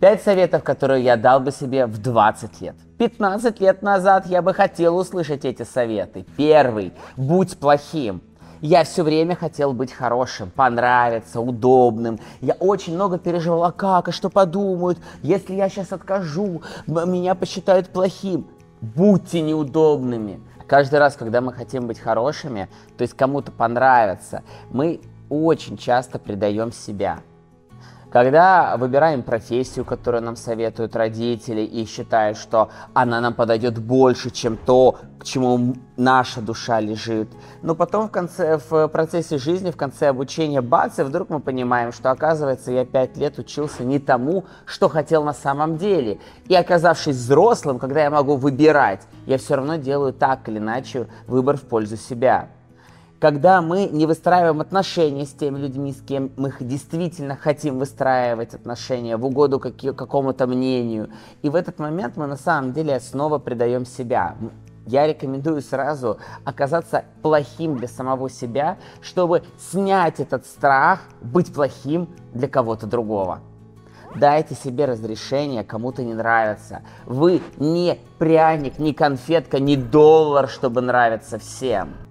Пять советов, которые я дал бы себе в 20 лет. 15 лет назад я бы хотел услышать эти советы. Первый. Будь плохим. Я все время хотел быть хорошим, понравиться, удобным. Я очень много переживал, а как, а что подумают, если я сейчас откажу, меня посчитают плохим. Будьте неудобными. Каждый раз, когда мы хотим быть хорошими, то есть кому-то понравиться, мы очень часто предаем себя. Когда выбираем профессию, которую нам советуют родители и считают, что она нам подойдет больше, чем то, к чему наша душа лежит. Но потом в конце, в процессе жизни, в конце обучения бац, и вдруг мы понимаем, что оказывается я пять лет учился не тому, что хотел на самом деле. И оказавшись взрослым, когда я могу выбирать, я все равно делаю так или иначе выбор в пользу себя когда мы не выстраиваем отношения с теми людьми, с кем мы действительно хотим выстраивать отношения в угоду какому-то мнению. И в этот момент мы на самом деле снова предаем себя. Я рекомендую сразу оказаться плохим для самого себя, чтобы снять этот страх быть плохим для кого-то другого. Дайте себе разрешение, кому-то не нравится. Вы не пряник, не конфетка, не доллар, чтобы нравиться всем.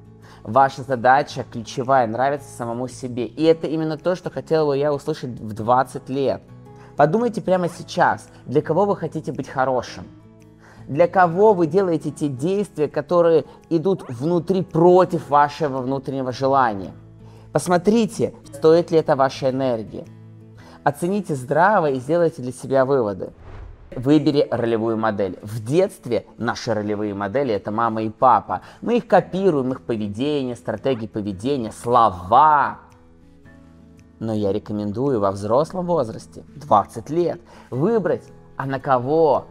Ваша задача ключевая, нравится самому себе. И это именно то, что хотел бы я услышать в 20 лет. Подумайте прямо сейчас, для кого вы хотите быть хорошим. Для кого вы делаете те действия, которые идут внутри против вашего внутреннего желания. Посмотрите, стоит ли это ваша энергия. Оцените здраво и сделайте для себя выводы. Выбери ролевую модель. В детстве наши ролевые модели это мама и папа. Мы их копируем, их поведение, стратегии поведения, слова. Но я рекомендую во взрослом возрасте, 20 лет, выбрать, а на кого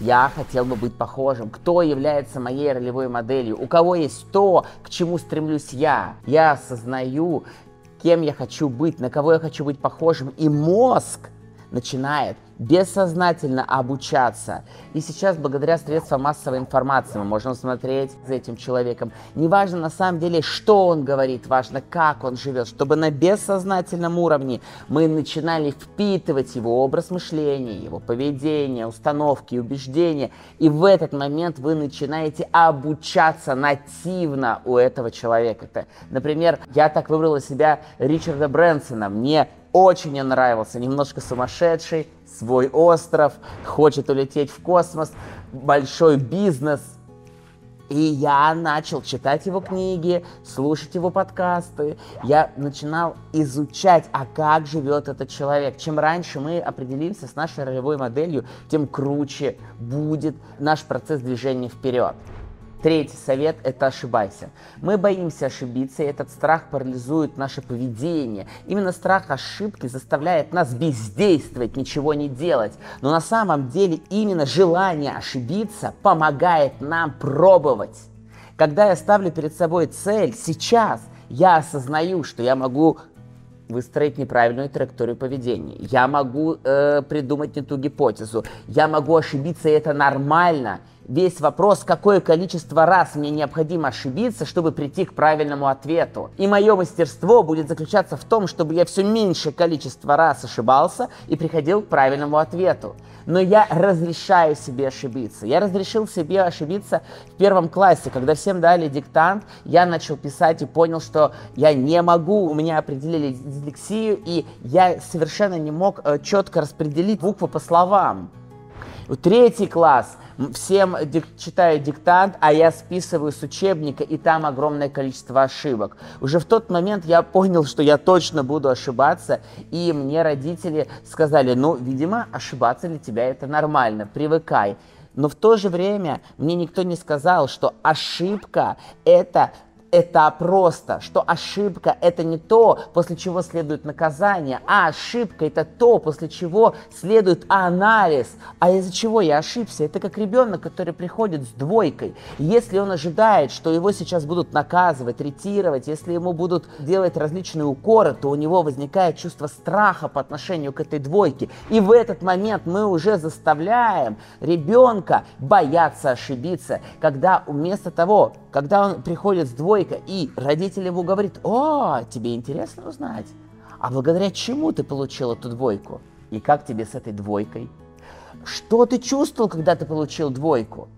я хотел бы быть похожим, кто является моей ролевой моделью, у кого есть то, к чему стремлюсь я. Я осознаю, кем я хочу быть, на кого я хочу быть похожим, и мозг начинает бессознательно обучаться. И сейчас, благодаря средствам массовой информации, мы можем смотреть за этим человеком. Неважно на самом деле, что он говорит, важно, как он живет, чтобы на бессознательном уровне мы начинали впитывать его образ мышления, его поведение, установки, убеждения. И в этот момент вы начинаете обучаться нативно у этого человека. Это, например, я так выбрала себя Ричарда Брэнсона. Мне очень мне нравился, немножко сумасшедший, свой остров, хочет улететь в космос, большой бизнес. И я начал читать его книги, слушать его подкасты. Я начинал изучать, а как живет этот человек. Чем раньше мы определимся с нашей ролевой моделью, тем круче будет наш процесс движения вперед. Третий совет – это ошибайся. Мы боимся ошибиться, и этот страх парализует наше поведение. Именно страх ошибки заставляет нас бездействовать, ничего не делать. Но на самом деле именно желание ошибиться помогает нам пробовать. Когда я ставлю перед собой цель сейчас, я осознаю, что я могу выстроить неправильную траекторию поведения. Я могу э, придумать не ту гипотезу. Я могу ошибиться, и это нормально весь вопрос, какое количество раз мне необходимо ошибиться, чтобы прийти к правильному ответу. И мое мастерство будет заключаться в том, чтобы я все меньшее количество раз ошибался и приходил к правильному ответу. Но я разрешаю себе ошибиться. Я разрешил себе ошибиться в первом классе, когда всем дали диктант, я начал писать и понял, что я не могу, у меня определили дислексию, и я совершенно не мог э, четко распределить буквы по словам. Третий класс – всем дик, читаю диктант, а я списываю с учебника, и там огромное количество ошибок. Уже в тот момент я понял, что я точно буду ошибаться, и мне родители сказали, ну, видимо, ошибаться для тебя это нормально, привыкай. Но в то же время мне никто не сказал, что ошибка – это это просто, что ошибка это не то, после чего следует наказание, а ошибка это то, после чего следует анализ. А из-за чего я ошибся? Это как ребенок, который приходит с двойкой. Если он ожидает, что его сейчас будут наказывать, ретировать, если ему будут делать различные укоры, то у него возникает чувство страха по отношению к этой двойке. И в этот момент мы уже заставляем ребенка бояться ошибиться, когда вместо того, когда он приходит с двойкой, и родитель ему говорит, о, тебе интересно узнать, а благодаря чему ты получил эту двойку? И как тебе с этой двойкой? Что ты чувствовал, когда ты получил двойку?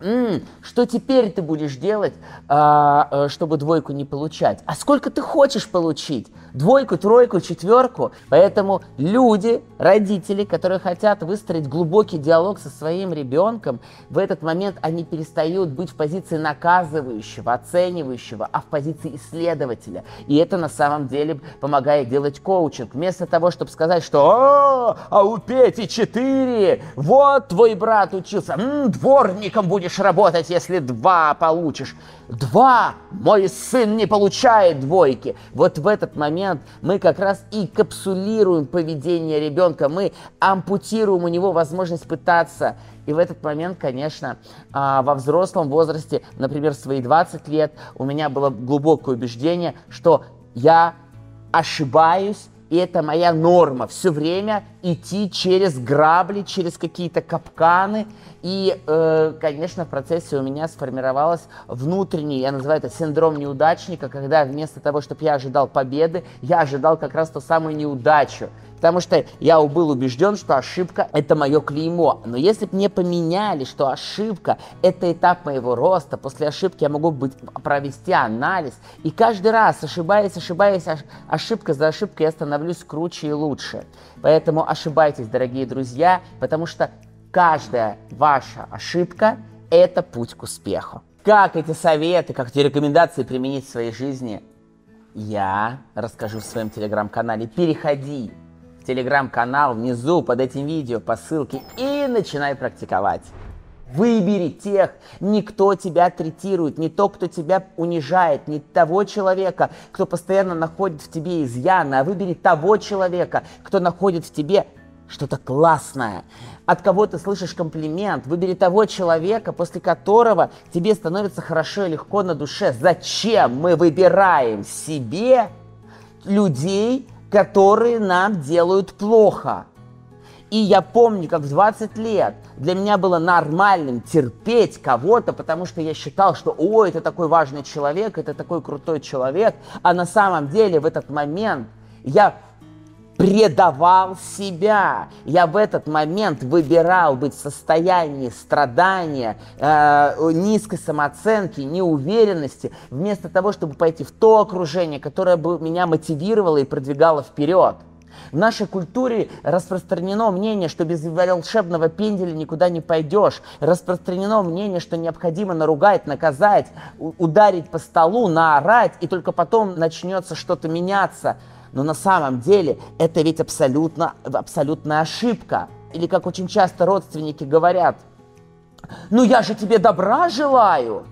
М-м, что теперь ты будешь делать, а, а, чтобы двойку не получать? А сколько ты хочешь получить? Двойку, тройку, четверку? Поэтому люди, родители, которые хотят выстроить глубокий диалог со своим ребенком, в этот момент они перестают быть в позиции наказывающего, оценивающего, а в позиции исследователя. И это на самом деле помогает делать коучинг. Вместо того, чтобы сказать, что «А, а у Пети четыре, вот твой брат учился, м-м, дворником будешь будешь работать, если два получишь. Два! Мой сын не получает двойки. Вот в этот момент мы как раз и капсулируем поведение ребенка, мы ампутируем у него возможность пытаться. И в этот момент, конечно, а, во взрослом возрасте, например, в свои 20 лет, у меня было глубокое убеждение, что я ошибаюсь, и это моя норма, все время идти через грабли, через какие-то капканы. И, э, конечно, в процессе у меня сформировалось внутренний, я называю это синдром неудачника, когда вместо того, чтобы я ожидал победы, я ожидал как раз ту самую неудачу. Потому что я был убежден, что ошибка – это мое клеймо. Но если бы мне поменяли, что ошибка – это этап моего роста, после ошибки я могу быть, провести анализ, и каждый раз, ошибаясь, ошибаясь, ошибка за ошибкой, я становлюсь круче и лучше. Поэтому ошибайтесь, дорогие друзья, потому что каждая ваша ошибка – это путь к успеху. Как эти советы, как эти рекомендации применить в своей жизни, я расскажу в своем телеграм-канале. Переходи телеграм-канал внизу под этим видео по ссылке и начинай практиковать. Выбери тех, никто тебя третирует, не то, кто тебя унижает, не того человека, кто постоянно находит в тебе изъяны, а выбери того человека, кто находит в тебе что-то классное, от кого ты слышишь комплимент. Выбери того человека, после которого тебе становится хорошо и легко на душе. Зачем мы выбираем себе людей, которые нам делают плохо. И я помню, как в 20 лет для меня было нормальным терпеть кого-то, потому что я считал, что ой, это такой важный человек, это такой крутой человек. А на самом деле в этот момент я предавал себя. Я в этот момент выбирал быть в состоянии страдания, э, низкой самооценки, неуверенности, вместо того, чтобы пойти в то окружение, которое бы меня мотивировало и продвигало вперед. В нашей культуре распространено мнение, что без волшебного пенделя никуда не пойдешь. Распространено мнение, что необходимо наругать, наказать, ударить по столу, наорать, и только потом начнется что-то меняться. Но на самом деле это ведь абсолютно, абсолютная ошибка. Или как очень часто родственники говорят, ну я же тебе добра желаю.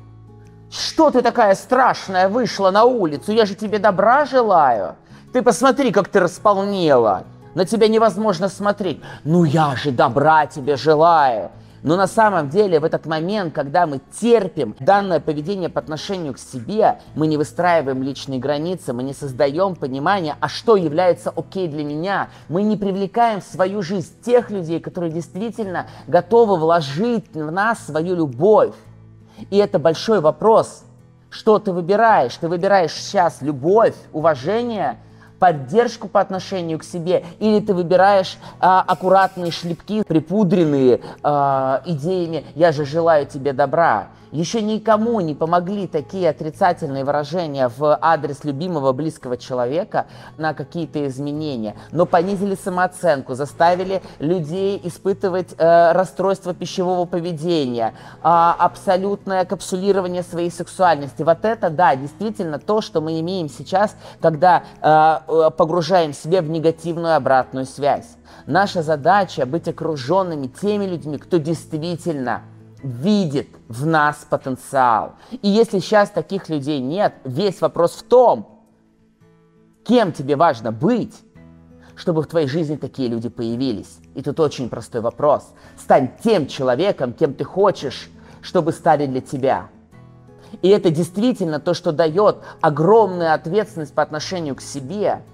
Что ты такая страшная вышла на улицу? Я же тебе добра желаю. Ты посмотри, как ты располнела. На тебя невозможно смотреть. Ну я же добра тебе желаю. Но на самом деле в этот момент, когда мы терпим данное поведение по отношению к себе, мы не выстраиваем личные границы, мы не создаем понимание, а что является окей для меня. Мы не привлекаем в свою жизнь тех людей, которые действительно готовы вложить в нас свою любовь. И это большой вопрос. Что ты выбираешь? Ты выбираешь сейчас любовь, уважение поддержку по отношению к себе, или ты выбираешь а, аккуратные шлепки, припудренные а, идеями «я же желаю тебе добра». Еще никому не помогли такие отрицательные выражения в адрес любимого близкого человека на какие-то изменения, но понизили самооценку, заставили людей испытывать э, расстройство пищевого поведения, э, абсолютное капсулирование своей сексуальности. Вот это, да, действительно то, что мы имеем сейчас, когда э, погружаем себя в негативную обратную связь. Наша задача быть окруженными теми людьми, кто действительно видит в нас потенциал. И если сейчас таких людей нет, весь вопрос в том, кем тебе важно быть, чтобы в твоей жизни такие люди появились. И тут очень простой вопрос. Стань тем человеком, кем ты хочешь, чтобы стали для тебя. И это действительно то, что дает огромную ответственность по отношению к себе –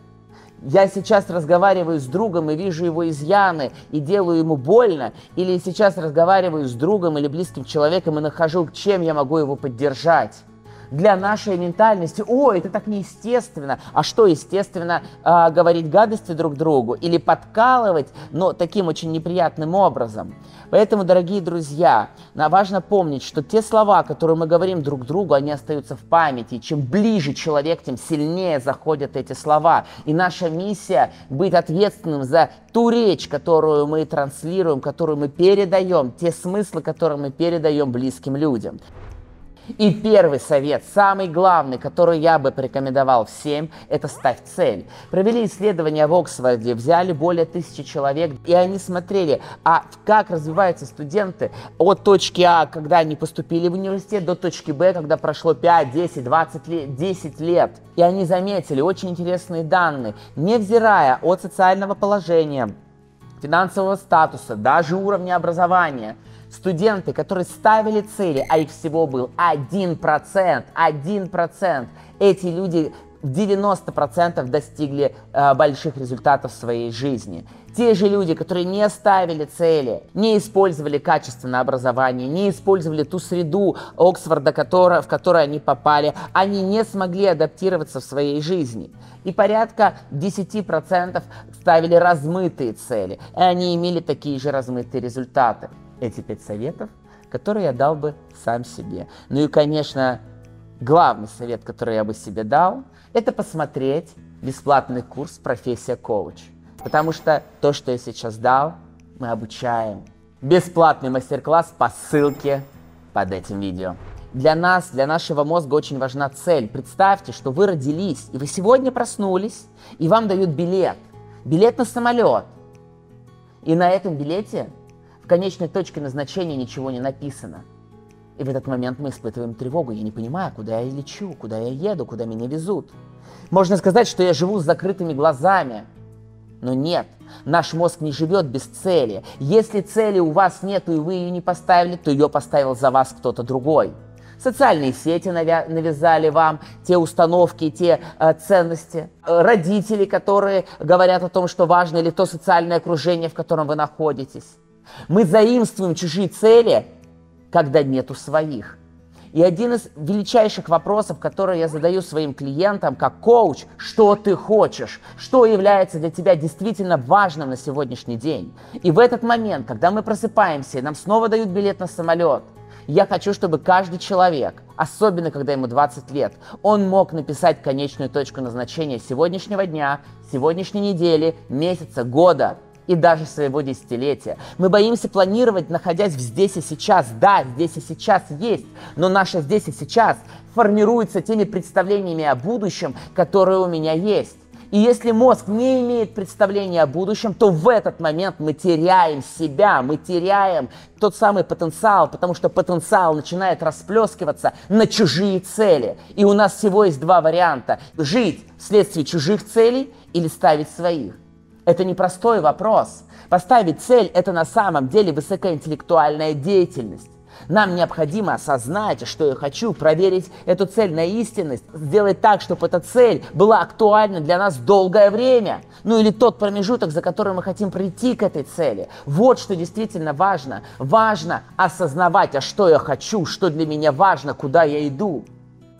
я сейчас разговариваю с другом и вижу его изъяны и делаю ему больно, или сейчас разговариваю с другом или близким человеком и нахожу, чем я могу его поддержать. Для нашей ментальности, о, это так неестественно. А что естественно, э, говорить гадости друг другу или подкалывать, но таким очень неприятным образом. Поэтому, дорогие друзья, нам важно помнить, что те слова, которые мы говорим друг другу, они остаются в памяти. чем ближе человек, тем сильнее заходят эти слова. И наша миссия быть ответственным за ту речь, которую мы транслируем, которую мы передаем, те смыслы, которые мы передаем близким людям. И первый совет, самый главный, который я бы порекомендовал всем, это ставь цель. Провели исследования в Оксфорде, взяли более тысячи человек, и они смотрели, а как развиваются студенты от точки А, когда они поступили в университет, до точки Б, когда прошло 5, 10, 20 лет, 10 лет. И они заметили очень интересные данные, невзирая от социального положения, финансового статуса, даже уровня образования – Студенты, которые ставили цели, а их всего был 1%, 1%, эти люди в 90% достигли э, больших результатов в своей жизни. Те же люди, которые не ставили цели, не использовали качественное образование, не использовали ту среду Оксфорда, которая, в которую они попали, они не смогли адаптироваться в своей жизни. И порядка 10% ставили размытые цели, и они имели такие же размытые результаты эти пять советов, которые я дал бы сам себе. Ну и, конечно, главный совет, который я бы себе дал, это посмотреть бесплатный курс «Профессия коуч». Потому что то, что я сейчас дал, мы обучаем. Бесплатный мастер-класс по ссылке под этим видео. Для нас, для нашего мозга очень важна цель. Представьте, что вы родились, и вы сегодня проснулись, и вам дают билет. Билет на самолет. И на этом билете в конечной точке назначения ничего не написано. И в этот момент мы испытываем тревогу. Я не понимаю, куда я лечу, куда я еду, куда меня везут. Можно сказать, что я живу с закрытыми глазами. Но нет, наш мозг не живет без цели. Если цели у вас нет и вы ее не поставили, то ее поставил за вас кто-то другой. Социальные сети навязали вам те установки, те э, ценности. Родители, которые говорят о том, что важно, или то социальное окружение, в котором вы находитесь. Мы заимствуем чужие цели, когда нету своих. И один из величайших вопросов, который я задаю своим клиентам как коуч, что ты хочешь, что является для тебя действительно важным на сегодняшний день. И в этот момент, когда мы просыпаемся, и нам снова дают билет на самолет, я хочу, чтобы каждый человек, особенно когда ему 20 лет, он мог написать конечную точку назначения сегодняшнего дня, сегодняшней недели, месяца, года – и даже своего десятилетия. Мы боимся планировать, находясь в здесь и сейчас. Да, здесь и сейчас есть, но наше здесь и сейчас формируется теми представлениями о будущем, которые у меня есть. И если мозг не имеет представления о будущем, то в этот момент мы теряем себя, мы теряем тот самый потенциал, потому что потенциал начинает расплескиваться на чужие цели. И у нас всего есть два варианта. Жить вследствие чужих целей или ставить своих. Это непростой вопрос. Поставить цель – это на самом деле высокоинтеллектуальная деятельность. Нам необходимо осознать, что я хочу, проверить эту цель на истинность, сделать так, чтобы эта цель была актуальна для нас долгое время. Ну или тот промежуток, за который мы хотим прийти к этой цели. Вот что действительно важно. Важно осознавать, а что я хочу, что для меня важно, куда я иду.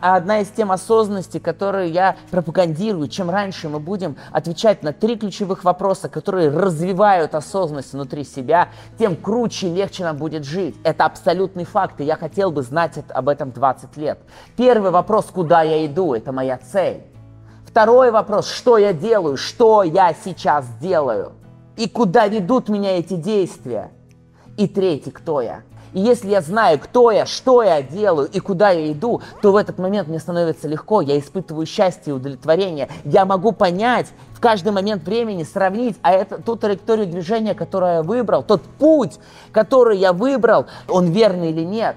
А одна из тем осознанности, которую я пропагандирую, чем раньше мы будем отвечать на три ключевых вопроса, которые развивают осознанность внутри себя, тем круче и легче нам будет жить. Это абсолютный факт, и я хотел бы знать об этом 20 лет. Первый вопрос, куда я иду, это моя цель. Второй вопрос, что я делаю, что я сейчас делаю, и куда ведут меня эти действия. И третий, кто я. И если я знаю, кто я, что я делаю и куда я иду, то в этот момент мне становится легко, я испытываю счастье и удовлетворение. Я могу понять в каждый момент времени, сравнить, а это ту траекторию движения, которую я выбрал, тот путь, который я выбрал, он верный или нет.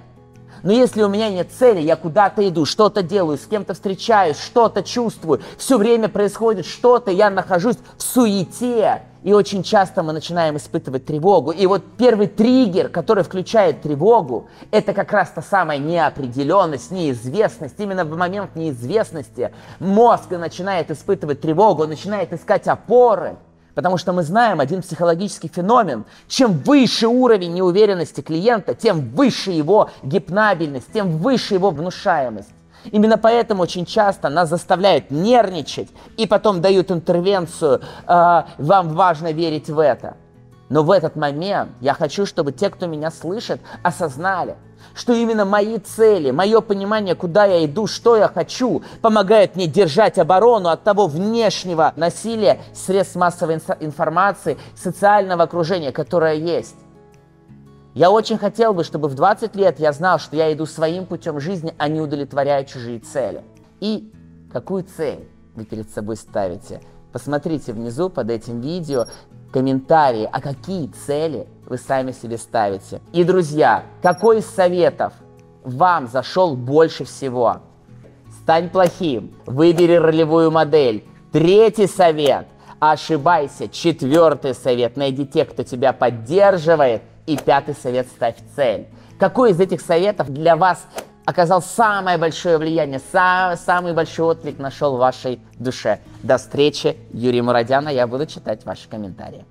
Но если у меня нет цели, я куда-то иду, что-то делаю, с кем-то встречаюсь, что-то чувствую, все время происходит что-то, я нахожусь в суете, и очень часто мы начинаем испытывать тревогу. И вот первый триггер, который включает тревогу, это как раз та самая неопределенность, неизвестность. Именно в момент неизвестности мозг начинает испытывать тревогу, начинает искать опоры. Потому что мы знаем один психологический феномен. Чем выше уровень неуверенности клиента, тем выше его гипнабельность, тем выше его внушаемость. Именно поэтому очень часто нас заставляют нервничать и потом дают интервенцию, э, вам важно верить в это. Но в этот момент я хочу, чтобы те, кто меня слышит, осознали, что именно мои цели, мое понимание, куда я иду, что я хочу, помогают мне держать оборону от того внешнего насилия, средств массовой информации, социального окружения, которое есть. Я очень хотел бы, чтобы в 20 лет я знал, что я иду своим путем жизни, а не удовлетворяю чужие цели. И какую цель вы перед собой ставите? Посмотрите внизу под этим видео комментарии, а какие цели вы сами себе ставите. И, друзья, какой из советов вам зашел больше всего? Стань плохим, выбери ролевую модель. Третий совет – ошибайся. Четвертый совет – найди тех, кто тебя поддерживает – и пятый совет – ставь цель. Какой из этих советов для вас оказал самое большое влияние, сам, самый большой отклик нашел в вашей душе? До встречи, Юрий Мурадяна, я буду читать ваши комментарии.